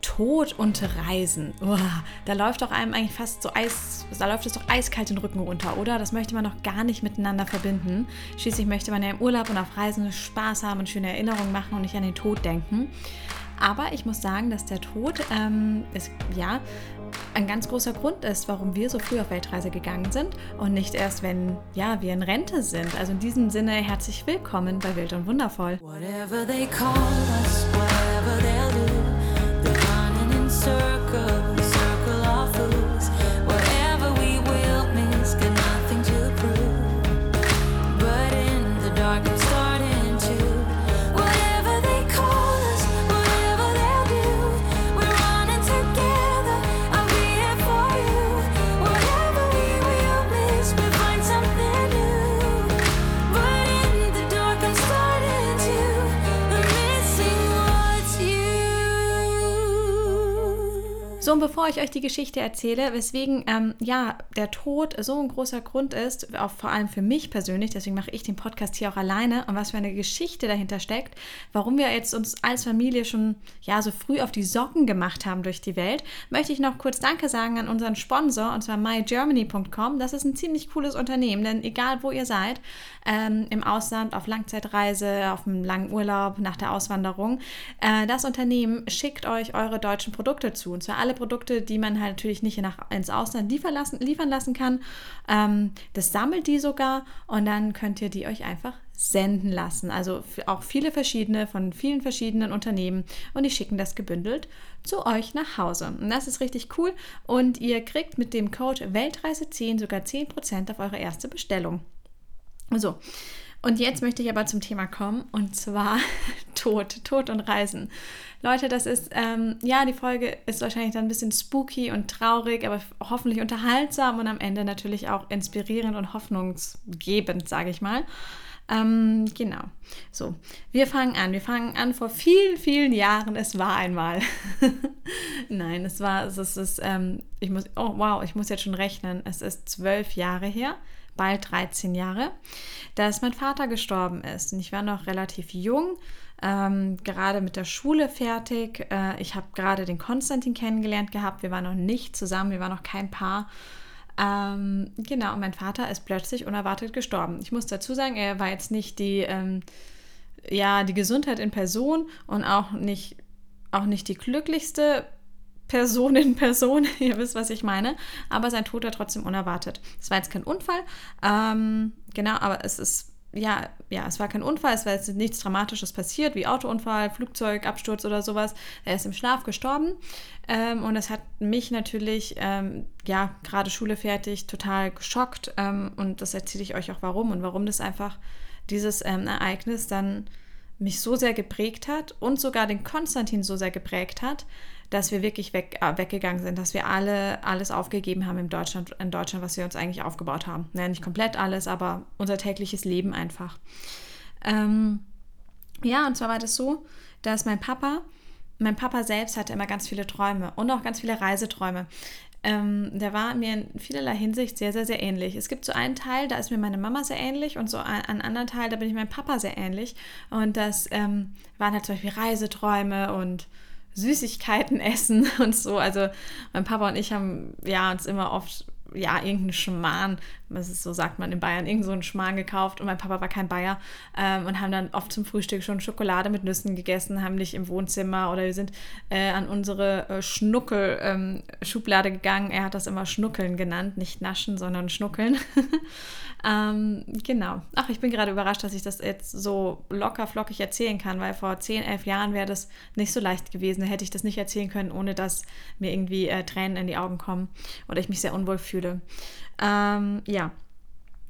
Tod und Reisen. Uah, da läuft doch einem eigentlich fast so Eis, da läuft es doch eiskalt den Rücken runter, oder? Das möchte man doch gar nicht miteinander verbinden. Schließlich möchte man ja im Urlaub und auf Reisen Spaß haben und schöne Erinnerungen machen und nicht an den Tod denken. Aber ich muss sagen, dass der Tod ähm, ist, ja, ein ganz großer Grund ist, warum wir so früh auf Weltreise gegangen sind und nicht erst, wenn ja, wir in Rente sind. Also in diesem Sinne herzlich willkommen bei Wild und Wundervoll. Whatever they call us, whatever they'll do, ich euch die Geschichte erzähle, weswegen ähm, ja der Tod so ein großer Grund ist, auch vor allem für mich persönlich, deswegen mache ich den Podcast hier auch alleine und was für eine Geschichte dahinter steckt, warum wir jetzt uns als Familie schon ja so früh auf die Socken gemacht haben durch die Welt, möchte ich noch kurz Danke sagen an unseren Sponsor und zwar mygermany.com. Das ist ein ziemlich cooles Unternehmen, denn egal wo ihr seid, ähm, im Ausland, auf Langzeitreise, auf einem langen Urlaub, nach der Auswanderung, äh, das Unternehmen schickt euch eure deutschen Produkte zu und zwar alle Produkte, die man halt natürlich nicht nach, ins Ausland liefern lassen, liefern lassen kann. Ähm, das sammelt die sogar und dann könnt ihr die euch einfach senden lassen. Also auch viele verschiedene von vielen verschiedenen Unternehmen und die schicken das gebündelt zu euch nach Hause. Und das ist richtig cool und ihr kriegt mit dem Code Weltreise10 sogar 10% auf eure erste Bestellung. So, und jetzt möchte ich aber zum Thema kommen und zwar Tod, Tod und Reisen. Leute, das ist, ähm, ja, die Folge ist wahrscheinlich dann ein bisschen spooky und traurig, aber hoffentlich unterhaltsam und am Ende natürlich auch inspirierend und hoffnungsgebend, sage ich mal. Ähm, genau. So, wir fangen an. Wir fangen an vor vielen, vielen Jahren. Es war einmal. Nein, es war, es ist, es ähm, ich muss, oh wow, ich muss jetzt schon rechnen. Es ist zwölf Jahre her bald 13 Jahre, dass mein Vater gestorben ist. Und ich war noch relativ jung, ähm, gerade mit der Schule fertig. Äh, ich habe gerade den Konstantin kennengelernt gehabt. Wir waren noch nicht zusammen, wir waren noch kein Paar. Ähm, genau, und mein Vater ist plötzlich unerwartet gestorben. Ich muss dazu sagen, er war jetzt nicht die, ähm, ja, die Gesundheit in Person und auch nicht, auch nicht die glücklichste Person in Person, ihr wisst, was ich meine, aber sein Tod war trotzdem unerwartet. Es war jetzt kein Unfall, ähm, genau, aber es ist, ja, ja, es war kein Unfall, es war jetzt nichts Dramatisches passiert, wie Autounfall, Flugzeugabsturz oder sowas. Er ist im Schlaf gestorben ähm, und das hat mich natürlich, ähm, ja, gerade Schule fertig, total geschockt ähm, und das erzähle ich euch auch warum und warum das einfach, dieses ähm, Ereignis dann mich so sehr geprägt hat und sogar den Konstantin so sehr geprägt hat, dass wir wirklich weg, äh, weggegangen sind, dass wir alle alles aufgegeben haben in Deutschland, in Deutschland, was wir uns eigentlich aufgebaut haben. Naja, nicht komplett alles, aber unser tägliches Leben einfach. Ähm, ja, und zwar war das so, dass mein Papa, mein Papa selbst hatte immer ganz viele Träume und auch ganz viele Reiseträume. Ähm, der war mir in vielerlei Hinsicht sehr, sehr, sehr ähnlich. Es gibt so einen Teil, da ist mir meine Mama sehr ähnlich und so einen anderen Teil, da bin ich meinem Papa sehr ähnlich. Und das ähm, waren halt zum Beispiel Reiseträume und Süßigkeiten essen und so. Also mein Papa und ich haben ja uns immer oft ja, irgendeinen Schmarrn, das ist so sagt man in Bayern, irgend so einen Schmarrn gekauft und mein Papa war kein Bayer ähm, und haben dann oft zum Frühstück schon Schokolade mit Nüssen gegessen, haben nicht im Wohnzimmer oder wir sind äh, an unsere äh, Schnuckel-Schublade ähm, gegangen. Er hat das immer Schnuckeln genannt, nicht Naschen, sondern Schnuckeln. Ähm, genau. Ach, ich bin gerade überrascht, dass ich das jetzt so locker flockig erzählen kann, weil vor 10, 11 Jahren wäre das nicht so leicht gewesen. Da hätte ich das nicht erzählen können, ohne dass mir irgendwie äh, Tränen in die Augen kommen oder ich mich sehr unwohl fühle. Ähm, ja.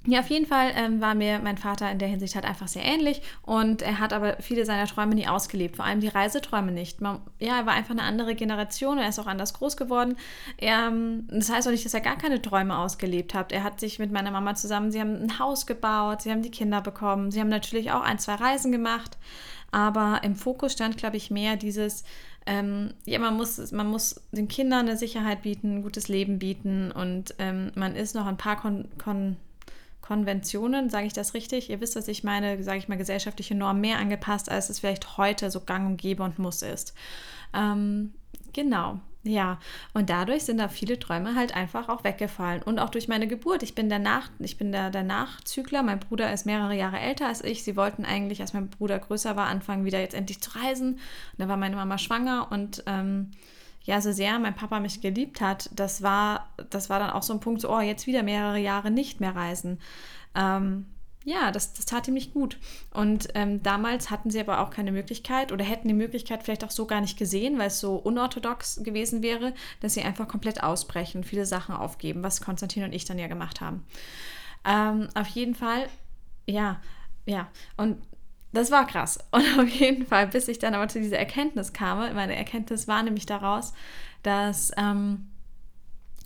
Ja, auf jeden Fall ähm, war mir mein Vater in der Hinsicht halt einfach sehr ähnlich und er hat aber viele seiner Träume nie ausgelebt, vor allem die Reiseträume nicht. Man, ja, er war einfach eine andere Generation er ist auch anders groß geworden. Er, ähm, das heißt auch nicht, dass er gar keine Träume ausgelebt hat. Er hat sich mit meiner Mama zusammen, sie haben ein Haus gebaut, sie haben die Kinder bekommen, sie haben natürlich auch ein, zwei Reisen gemacht, aber im Fokus stand, glaube ich, mehr dieses, ähm, ja, man muss, man muss den Kindern eine Sicherheit bieten, ein gutes Leben bieten und ähm, man ist noch ein paar Kon, Kon Konventionen, sage ich das richtig? Ihr wisst, was ich meine, sage ich mal, gesellschaftliche Normen mehr angepasst, als es vielleicht heute so gang und gäbe und muss ist. Ähm, genau. Ja, und dadurch sind da viele Träume halt einfach auch weggefallen. Und auch durch meine Geburt. Ich bin der, ich bin der, der Nachzügler. Mein Bruder ist mehrere Jahre älter als ich. Sie wollten eigentlich, als mein Bruder größer war, anfangen, wieder jetzt endlich zu reisen. Und da war meine Mama schwanger. Und ähm, ja, so sehr mein Papa mich geliebt hat, das war, das war dann auch so ein Punkt, so, oh, jetzt wieder mehrere Jahre nicht mehr reisen. Ähm, ja, das, das tat ihm nicht gut. Und ähm, damals hatten sie aber auch keine Möglichkeit oder hätten die Möglichkeit vielleicht auch so gar nicht gesehen, weil es so unorthodox gewesen wäre, dass sie einfach komplett ausbrechen, viele Sachen aufgeben, was Konstantin und ich dann ja gemacht haben. Ähm, auf jeden Fall, ja, ja. Und das war krass. Und auf jeden Fall, bis ich dann aber zu dieser Erkenntnis kam, meine Erkenntnis war nämlich daraus, dass, ähm,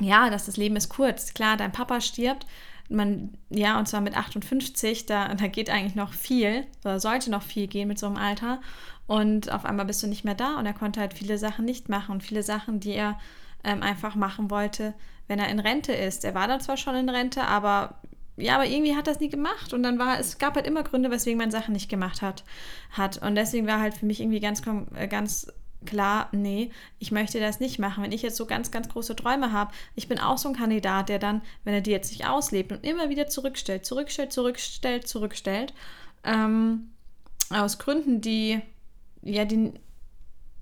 ja, dass das Leben ist kurz. Klar, dein Papa stirbt, man, ja, und zwar mit 58, da, da geht eigentlich noch viel, oder sollte noch viel gehen mit so einem Alter. Und auf einmal bist du nicht mehr da und er konnte halt viele Sachen nicht machen und viele Sachen, die er ähm, einfach machen wollte, wenn er in Rente ist. Er war dann zwar schon in Rente, aber ja, aber irgendwie hat das nie gemacht und dann war es gab halt immer Gründe, weswegen man Sachen nicht gemacht hat, hat und deswegen war halt für mich irgendwie ganz äh, ganz klar, nee, ich möchte das nicht machen. Wenn ich jetzt so ganz, ganz große Träume habe, ich bin auch so ein Kandidat, der dann, wenn er die jetzt nicht auslebt und immer wieder zurückstellt, zurückstellt, zurückstellt, zurückstellt, ähm, aus Gründen, die, ja, die,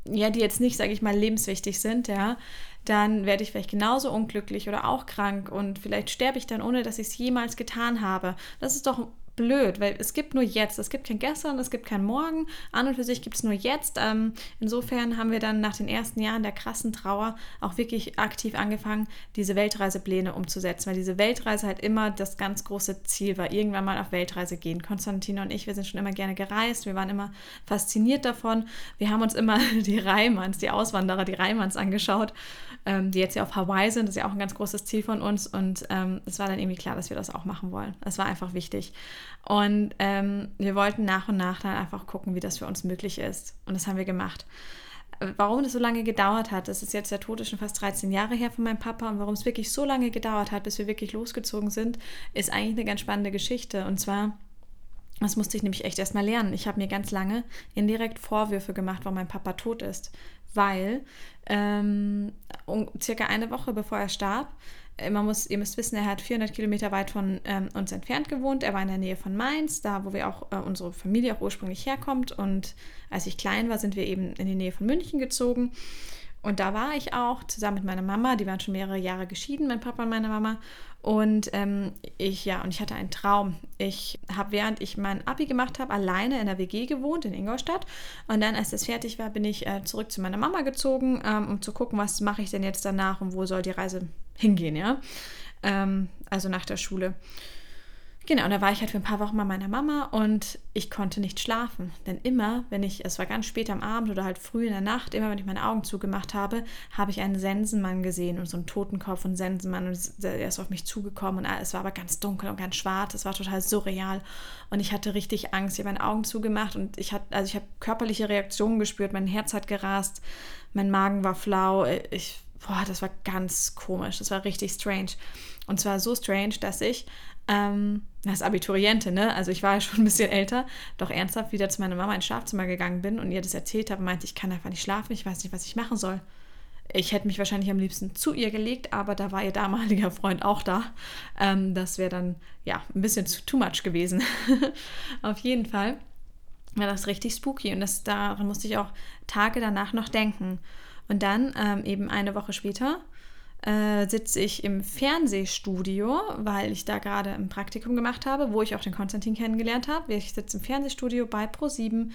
ja, die jetzt nicht, sage ich mal, lebenswichtig sind, ja, dann werde ich vielleicht genauso unglücklich oder auch krank und vielleicht sterbe ich dann, ohne dass ich es jemals getan habe. Das ist doch blöd, weil es gibt nur jetzt. Es gibt kein Gestern, es gibt kein Morgen. An und für sich gibt es nur jetzt. Ähm, insofern haben wir dann nach den ersten Jahren der krassen Trauer auch wirklich aktiv angefangen, diese Weltreisepläne umzusetzen, weil diese Weltreise halt immer das ganz große Ziel war, irgendwann mal auf Weltreise gehen. Konstantino und ich, wir sind schon immer gerne gereist, wir waren immer fasziniert davon. Wir haben uns immer die Reimanns, die Auswanderer, die Reimanns angeschaut, ähm, die jetzt ja auf Hawaii sind. Das ist ja auch ein ganz großes Ziel von uns und ähm, es war dann irgendwie klar, dass wir das auch machen wollen. Es war einfach wichtig. Und ähm, wir wollten nach und nach dann einfach gucken, wie das für uns möglich ist. Und das haben wir gemacht. Warum das so lange gedauert hat, das ist jetzt der Tod ist schon fast 13 Jahre her von meinem Papa und warum es wirklich so lange gedauert hat, bis wir wirklich losgezogen sind, ist eigentlich eine ganz spannende Geschichte. Und zwar, das musste ich nämlich echt erstmal lernen. Ich habe mir ganz lange indirekt Vorwürfe gemacht, warum mein Papa tot ist. Weil ähm, circa eine Woche bevor er starb, man muss, ihr müsst wissen, er hat 400 Kilometer weit von ähm, uns entfernt gewohnt. Er war in der Nähe von Mainz, da wo wir auch äh, unsere Familie auch ursprünglich herkommt. Und als ich klein war, sind wir eben in die Nähe von München gezogen. Und da war ich auch zusammen mit meiner Mama. Die waren schon mehrere Jahre geschieden, mein Papa und meine Mama. Und ähm, ich, ja, und ich hatte einen Traum. Ich habe, während ich mein Abi gemacht habe, alleine in der WG gewohnt in Ingolstadt. Und dann, als das fertig war, bin ich äh, zurück zu meiner Mama gezogen, ähm, um zu gucken, was mache ich denn jetzt danach und wo soll die Reise hingehen, ja. Ähm, also nach der Schule. Genau, und da war ich halt für ein paar Wochen bei meiner Mama und ich konnte nicht schlafen. Denn immer, wenn ich, es war ganz spät am Abend oder halt früh in der Nacht, immer wenn ich meine Augen zugemacht habe, habe ich einen Sensenmann gesehen und so einen Totenkopf und Sensenmann und er ist auf mich zugekommen und es war aber ganz dunkel und ganz schwarz, es war total surreal und ich hatte richtig Angst. Ich habe meine Augen zugemacht und ich hatte, also ich habe körperliche Reaktionen gespürt, mein Herz hat gerast, mein Magen war flau, ich, boah, das war ganz komisch, das war richtig strange. Und zwar so strange, dass ich ähm, als Abiturientin, ne? Also ich war ja schon ein bisschen älter, doch ernsthaft wieder zu meiner Mama ins Schlafzimmer gegangen bin und ihr das erzählt habe, meinte, ich kann einfach nicht schlafen, ich weiß nicht, was ich machen soll. Ich hätte mich wahrscheinlich am liebsten zu ihr gelegt, aber da war ihr damaliger Freund auch da. Ähm, das wäre dann ja ein bisschen zu too much gewesen. Auf jeden Fall war das richtig spooky und das, daran musste ich auch Tage danach noch denken. Und dann ähm, eben eine Woche später äh, sitze ich im Fernsehstudio, weil ich da gerade ein Praktikum gemacht habe, wo ich auch den Konstantin kennengelernt habe. Ich sitze im Fernsehstudio bei Pro7.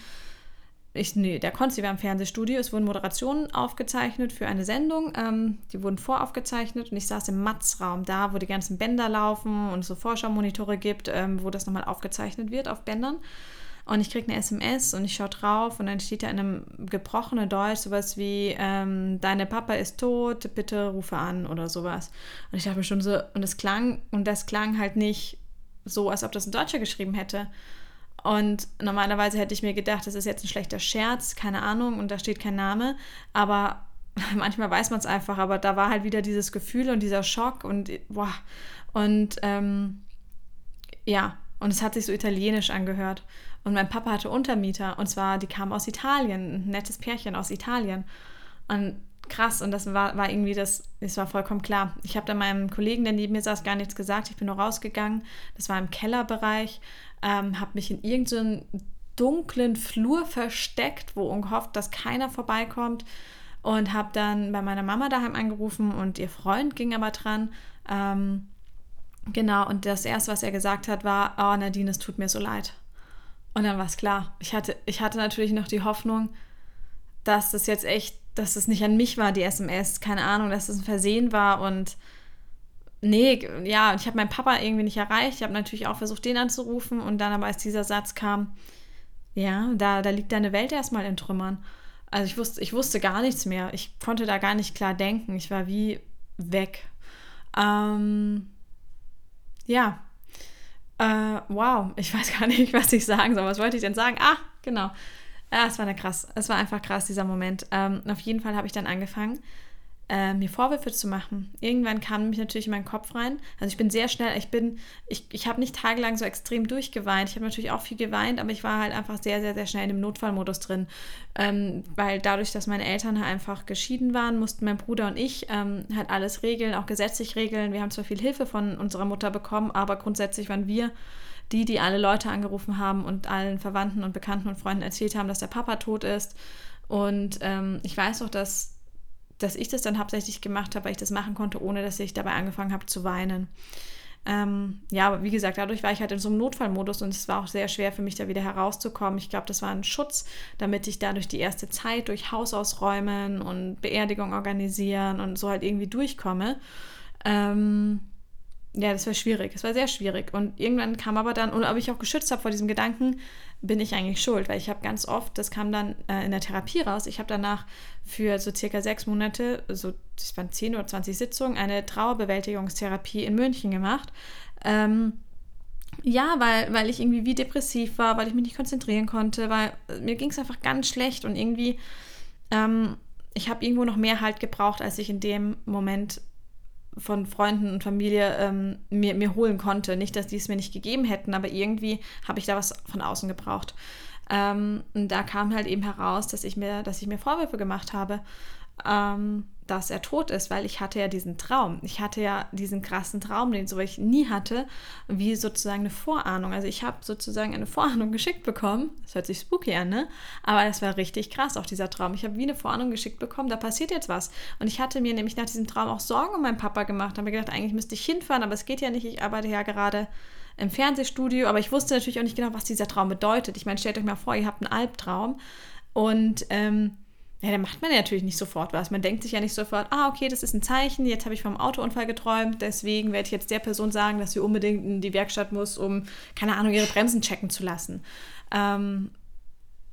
Ich, nee, der Konsti war im Fernsehstudio. Es wurden Moderationen aufgezeichnet für eine Sendung. Ähm, die wurden voraufgezeichnet und ich saß im Matzraum, da wo die ganzen Bänder laufen und es so Vorschaumonitore gibt, ähm, wo das nochmal aufgezeichnet wird auf Bändern. Und ich kriege eine SMS und ich schaue drauf und dann steht da in einem gebrochenen Deutsch sowas wie, ähm, deine Papa ist tot, bitte rufe an oder sowas. Und ich dachte mir schon so, und das klang, und das klang halt nicht so, als ob das ein Deutscher geschrieben hätte. Und normalerweise hätte ich mir gedacht, das ist jetzt ein schlechter Scherz, keine Ahnung, und da steht kein Name. Aber manchmal weiß man es einfach, aber da war halt wieder dieses Gefühl und dieser Schock und boah. Und ähm, ja, und es hat sich so italienisch angehört. Und mein Papa hatte Untermieter und zwar, die kamen aus Italien, ein nettes Pärchen aus Italien. Und krass und das war, war irgendwie das, das war vollkommen klar. Ich habe dann meinem Kollegen, der neben mir saß, gar nichts gesagt. Ich bin nur rausgegangen. Das war im Kellerbereich, ähm, habe mich in irgendeinen dunklen Flur versteckt, wo gehofft, dass keiner vorbeikommt und habe dann bei meiner Mama daheim angerufen und ihr Freund ging aber dran. Ähm, genau, und das erste, was er gesagt hat, war, oh Nadine, es tut mir so leid. Und dann war es klar. Ich hatte, ich hatte natürlich noch die Hoffnung, dass das jetzt echt, dass es nicht an mich war, die SMS, keine Ahnung, dass es ein Versehen war und nee, ja, ich habe meinen Papa irgendwie nicht erreicht. Ich habe natürlich auch versucht, den anzurufen und dann aber als dieser Satz kam, ja, da, da liegt deine Welt erstmal in Trümmern. Also ich wusste, ich wusste gar nichts mehr. Ich konnte da gar nicht klar denken. Ich war wie weg. Ähm, ja. Äh, wow, ich weiß gar nicht, was ich sagen soll. Was wollte ich denn sagen? Ah, genau. Ja, es war eine krass. Es war einfach krass, dieser Moment. Ähm, auf jeden Fall habe ich dann angefangen, äh, mir Vorwürfe zu machen. Irgendwann kam nämlich natürlich in meinen Kopf rein. Also ich bin sehr schnell, ich bin, ich, ich habe nicht tagelang so extrem durchgeweint. Ich habe natürlich auch viel geweint, aber ich war halt einfach sehr, sehr, sehr schnell in dem Notfallmodus drin. Ähm, weil dadurch, dass meine Eltern halt einfach geschieden waren, mussten mein Bruder und ich ähm, halt alles regeln, auch gesetzlich regeln. Wir haben zwar viel Hilfe von unserer Mutter bekommen, aber grundsätzlich waren wir die, die alle Leute angerufen haben und allen Verwandten und Bekannten und Freunden erzählt haben, dass der Papa tot ist. Und ähm, ich weiß auch, dass dass ich das dann hauptsächlich gemacht habe, weil ich das machen konnte, ohne dass ich dabei angefangen habe zu weinen. Ähm, ja, aber wie gesagt, dadurch war ich halt in so einem Notfallmodus und es war auch sehr schwer für mich, da wieder herauszukommen. Ich glaube, das war ein Schutz, damit ich dadurch die erste Zeit durch Haus ausräumen und Beerdigung organisieren und so halt irgendwie durchkomme. Ähm, ja, das war schwierig. Es war sehr schwierig. Und irgendwann kam aber dann, und ob ich auch geschützt habe vor diesem Gedanken, bin ich eigentlich schuld, weil ich habe ganz oft, das kam dann äh, in der Therapie raus, ich habe danach für so circa sechs Monate, so das waren zehn oder zwanzig Sitzungen, eine Trauerbewältigungstherapie in München gemacht. Ähm, ja, weil, weil ich irgendwie wie depressiv war, weil ich mich nicht konzentrieren konnte, weil äh, mir ging es einfach ganz schlecht und irgendwie, ähm, ich habe irgendwo noch mehr Halt gebraucht, als ich in dem Moment von Freunden und Familie ähm, mir, mir holen konnte. Nicht, dass die es mir nicht gegeben hätten, aber irgendwie habe ich da was von außen gebraucht. Ähm, und da kam halt eben heraus, dass ich mir, dass ich mir Vorwürfe gemacht habe. Ähm, dass er tot ist, weil ich hatte ja diesen Traum. Ich hatte ja diesen krassen Traum, den so ich nie hatte, wie sozusagen eine Vorahnung. Also ich habe sozusagen eine Vorahnung geschickt bekommen. Das hört sich spooky an, ne? Aber das war richtig krass, auch dieser Traum. Ich habe wie eine Vorahnung geschickt bekommen, da passiert jetzt was. Und ich hatte mir nämlich nach diesem Traum auch Sorgen um meinen Papa gemacht. Habe mir gedacht, eigentlich müsste ich hinfahren, aber es geht ja nicht. Ich arbeite ja gerade im Fernsehstudio, aber ich wusste natürlich auch nicht genau, was dieser Traum bedeutet. Ich meine, stellt euch mal vor, ihr habt einen Albtraum und ähm, ja, dann macht man ja natürlich nicht sofort was. Man denkt sich ja nicht sofort, ah, okay, das ist ein Zeichen, jetzt habe ich vom Autounfall geträumt, deswegen werde ich jetzt der Person sagen, dass sie unbedingt in die Werkstatt muss, um, keine Ahnung, ihre Bremsen checken zu lassen. Ähm,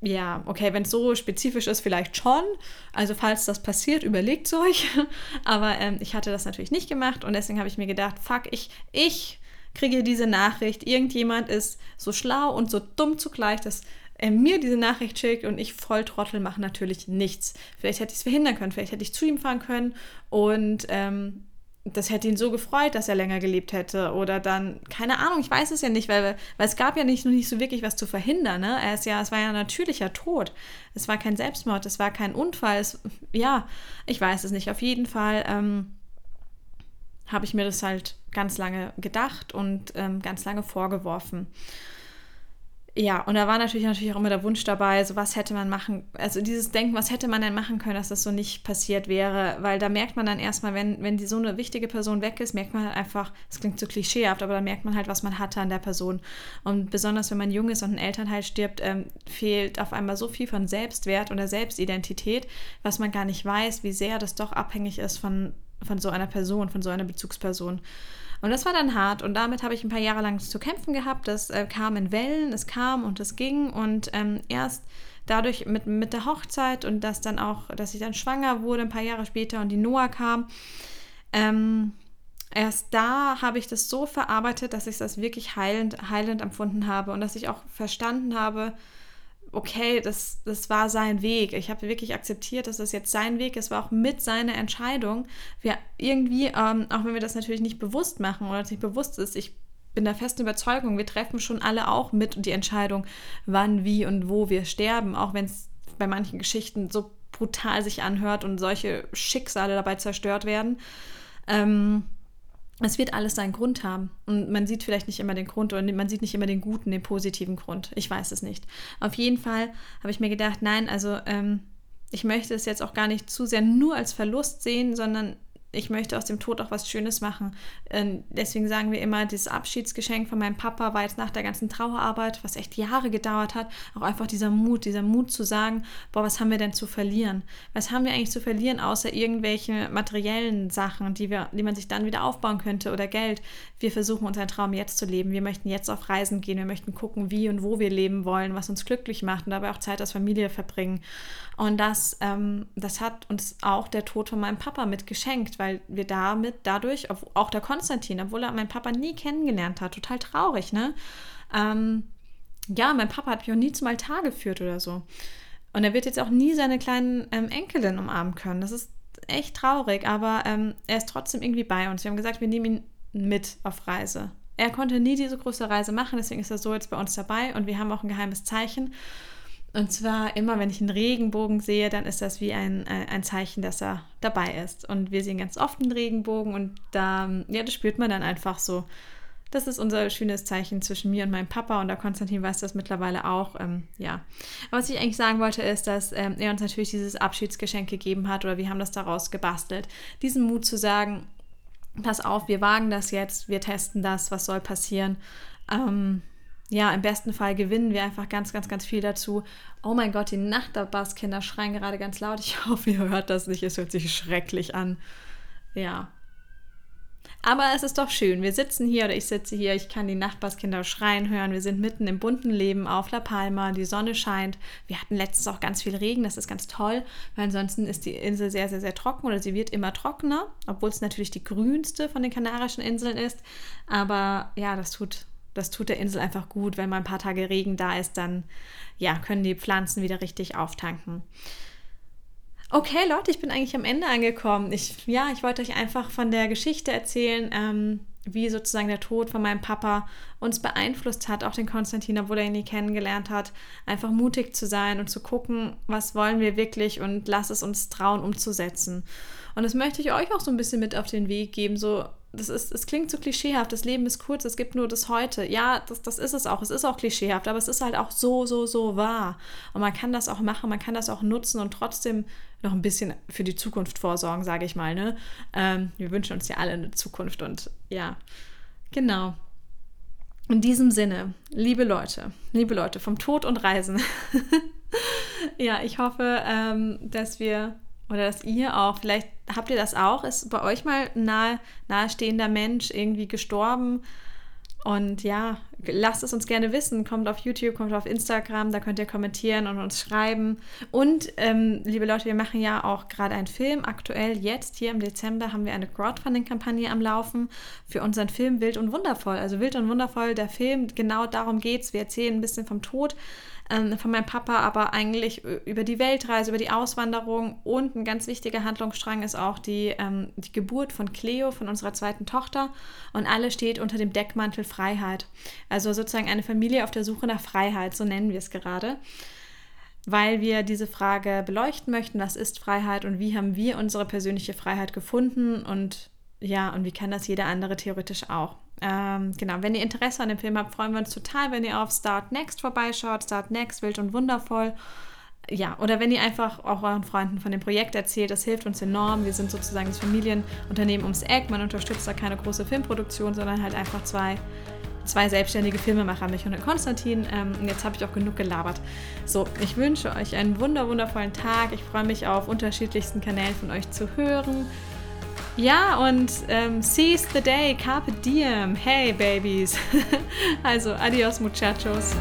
ja, okay, wenn es so spezifisch ist, vielleicht schon. Also falls das passiert, überlegt es euch. Aber ähm, ich hatte das natürlich nicht gemacht und deswegen habe ich mir gedacht, fuck, ich, ich kriege diese Nachricht, irgendjemand ist so schlau und so dumm zugleich, dass er mir diese Nachricht schickt und ich voll Trottel mache natürlich nichts. Vielleicht hätte ich es verhindern können, vielleicht hätte ich zu ihm fahren können und ähm, das hätte ihn so gefreut, dass er länger gelebt hätte. Oder dann, keine Ahnung, ich weiß es ja nicht, weil, weil es gab ja nicht, noch nicht so wirklich was zu verhindern. Ne? Er ist ja, es war ja natürlicher Tod. Es war kein Selbstmord, es war kein Unfall. Es, ja, ich weiß es nicht. Auf jeden Fall ähm, habe ich mir das halt ganz lange gedacht und ähm, ganz lange vorgeworfen ja, und da war natürlich, natürlich auch immer der Wunsch dabei, so was hätte man machen, also dieses Denken, was hätte man denn machen können, dass das so nicht passiert wäre, weil da merkt man dann erstmal, wenn, wenn die so eine wichtige Person weg ist, merkt man halt einfach, es klingt so klischeehaft, aber da merkt man halt, was man hatte an der Person. Und besonders wenn man jung ist und ein Elternteil stirbt, ähm, fehlt auf einmal so viel von Selbstwert oder Selbstidentität, was man gar nicht weiß, wie sehr das doch abhängig ist von, von so einer Person, von so einer Bezugsperson. Und das war dann hart und damit habe ich ein paar Jahre lang zu kämpfen gehabt. Das äh, kam in Wellen, es kam und es ging und ähm, erst dadurch mit, mit der Hochzeit und dass dann auch, dass ich dann schwanger wurde ein paar Jahre später und die Noah kam, ähm, erst da habe ich das so verarbeitet, dass ich das wirklich heilend, heilend empfunden habe und dass ich auch verstanden habe, okay, das, das war sein Weg. Ich habe wirklich akzeptiert, dass das jetzt sein Weg ist, war auch mit seiner Entscheidung. Wir irgendwie, ähm, auch wenn wir das natürlich nicht bewusst machen oder nicht bewusst ist, ich bin der festen Überzeugung, wir treffen schon alle auch mit die Entscheidung, wann, wie und wo wir sterben, auch wenn es bei manchen Geschichten so brutal sich anhört und solche Schicksale dabei zerstört werden. Ähm, es wird alles seinen Grund haben. Und man sieht vielleicht nicht immer den Grund oder man sieht nicht immer den guten, den positiven Grund. Ich weiß es nicht. Auf jeden Fall habe ich mir gedacht, nein, also ähm, ich möchte es jetzt auch gar nicht zu sehr nur als Verlust sehen, sondern ich möchte aus dem Tod auch was Schönes machen. Ähm, deswegen sagen wir immer, dieses Abschiedsgeschenk von meinem Papa war jetzt nach der ganzen Trauerarbeit, was echt Jahre gedauert hat, auch einfach dieser Mut, dieser Mut zu sagen, boah, was haben wir denn zu verlieren? Was haben wir eigentlich zu verlieren, außer irgendwelche materiellen Sachen, die, wir, die man sich dann wieder aufbauen könnte oder Geld? Wir versuchen unseren Traum jetzt zu leben. Wir möchten jetzt auf Reisen gehen. Wir möchten gucken, wie und wo wir leben wollen, was uns glücklich macht und dabei auch Zeit als Familie verbringen. Und das, ähm, das hat uns auch der Tod von meinem Papa mitgeschenkt, weil wir damit dadurch, auch der Konstantin, obwohl er meinen Papa nie kennengelernt hat, total traurig, ne? Ähm, ja, mein Papa hat mich auch nie zum Altar geführt oder so. Und er wird jetzt auch nie seine kleinen ähm, Enkelin umarmen können. Das ist echt traurig, aber ähm, er ist trotzdem irgendwie bei uns. Wir haben gesagt, wir nehmen ihn mit auf Reise. Er konnte nie diese große Reise machen, deswegen ist er so jetzt bei uns dabei und wir haben auch ein geheimes Zeichen. Und zwar immer, wenn ich einen Regenbogen sehe, dann ist das wie ein, äh, ein Zeichen, dass er dabei ist. Und wir sehen ganz oft einen Regenbogen und da, ja, das spürt man dann einfach so. Das ist unser schönes Zeichen zwischen mir und meinem Papa und der Konstantin weiß das mittlerweile auch. Ähm, ja. Aber was ich eigentlich sagen wollte, ist, dass ähm, er uns natürlich dieses Abschiedsgeschenk gegeben hat oder wir haben das daraus gebastelt. Diesen Mut zu sagen, pass auf, wir wagen das jetzt, wir testen das, was soll passieren. Ähm, ja, im besten Fall gewinnen wir einfach ganz, ganz, ganz viel dazu. Oh mein Gott, die Nachbarskinder schreien gerade ganz laut. Ich hoffe, ihr hört das nicht. Es hört sich schrecklich an. Ja. Aber es ist doch schön. Wir sitzen hier oder ich sitze hier. Ich kann die Nachbarskinder schreien hören. Wir sind mitten im bunten Leben auf La Palma. Die Sonne scheint. Wir hatten letztens auch ganz viel Regen. Das ist ganz toll, weil ansonsten ist die Insel sehr, sehr, sehr trocken oder sie wird immer trockener, obwohl es natürlich die grünste von den Kanarischen Inseln ist. Aber ja, das tut das tut der Insel einfach gut. Wenn mal ein paar Tage Regen da ist, dann ja, können die Pflanzen wieder richtig auftanken. Okay, Leute, ich bin eigentlich am Ende angekommen. Ich, ja, ich wollte euch einfach von der Geschichte erzählen, ähm, wie sozusagen der Tod von meinem Papa uns beeinflusst hat, auch den Konstantin, obwohl er ihn nie kennengelernt hat, einfach mutig zu sein und zu gucken, was wollen wir wirklich und lass es uns trauen umzusetzen. Und das möchte ich euch auch so ein bisschen mit auf den Weg geben, so das ist, es klingt so klischeehaft, das Leben ist kurz, es gibt nur das Heute. Ja, das, das ist es auch, es ist auch klischeehaft, aber es ist halt auch so, so, so wahr. Und man kann das auch machen, man kann das auch nutzen und trotzdem noch ein bisschen für die Zukunft vorsorgen, sage ich mal. Ne? Ähm, wir wünschen uns ja alle eine Zukunft und ja, genau. In diesem Sinne, liebe Leute, liebe Leute vom Tod und Reisen. ja, ich hoffe, ähm, dass wir oder dass ihr auch, vielleicht habt ihr das auch, ist bei euch mal ein nahe, nahestehender Mensch irgendwie gestorben. Und ja, lasst es uns gerne wissen. Kommt auf YouTube, kommt auf Instagram, da könnt ihr kommentieren und uns schreiben. Und ähm, liebe Leute, wir machen ja auch gerade einen Film. Aktuell jetzt, hier im Dezember, haben wir eine Crowdfunding-Kampagne am Laufen für unseren Film Wild und Wundervoll. Also Wild und Wundervoll, der Film, genau darum geht es. Wir erzählen ein bisschen vom Tod ähm, von meinem Papa, aber eigentlich über die Weltreise, über die Auswanderung und ein ganz wichtiger Handlungsstrang ist auch die, ähm, die Geburt von Cleo, von unserer zweiten Tochter. Und alles steht unter dem Deckmantel Freiheit. Also sozusagen eine Familie auf der Suche nach Freiheit, so nennen wir es gerade weil wir diese Frage beleuchten möchten, was ist Freiheit und wie haben wir unsere persönliche Freiheit gefunden und ja, und wie kann das jeder andere theoretisch auch. Ähm, genau, wenn ihr Interesse an dem Film habt, freuen wir uns total, wenn ihr auf Start Next vorbeischaut. Start Next, wild und wundervoll. Ja, oder wenn ihr einfach auch euren Freunden von dem Projekt erzählt, das hilft uns enorm. Wir sind sozusagen das Familienunternehmen ums Eck. Man unterstützt da keine große Filmproduktion, sondern halt einfach zwei, zwei selbstständige Filmemacher, mich und Konstantin. Ähm, jetzt habe ich auch genug gelabert. So, ich wünsche euch einen wunder, wundervollen Tag. Ich freue mich auf unterschiedlichsten Kanälen von euch zu hören. Ja, und ähm, seize the day, carpe diem. Hey, Babies. also, adios, muchachos.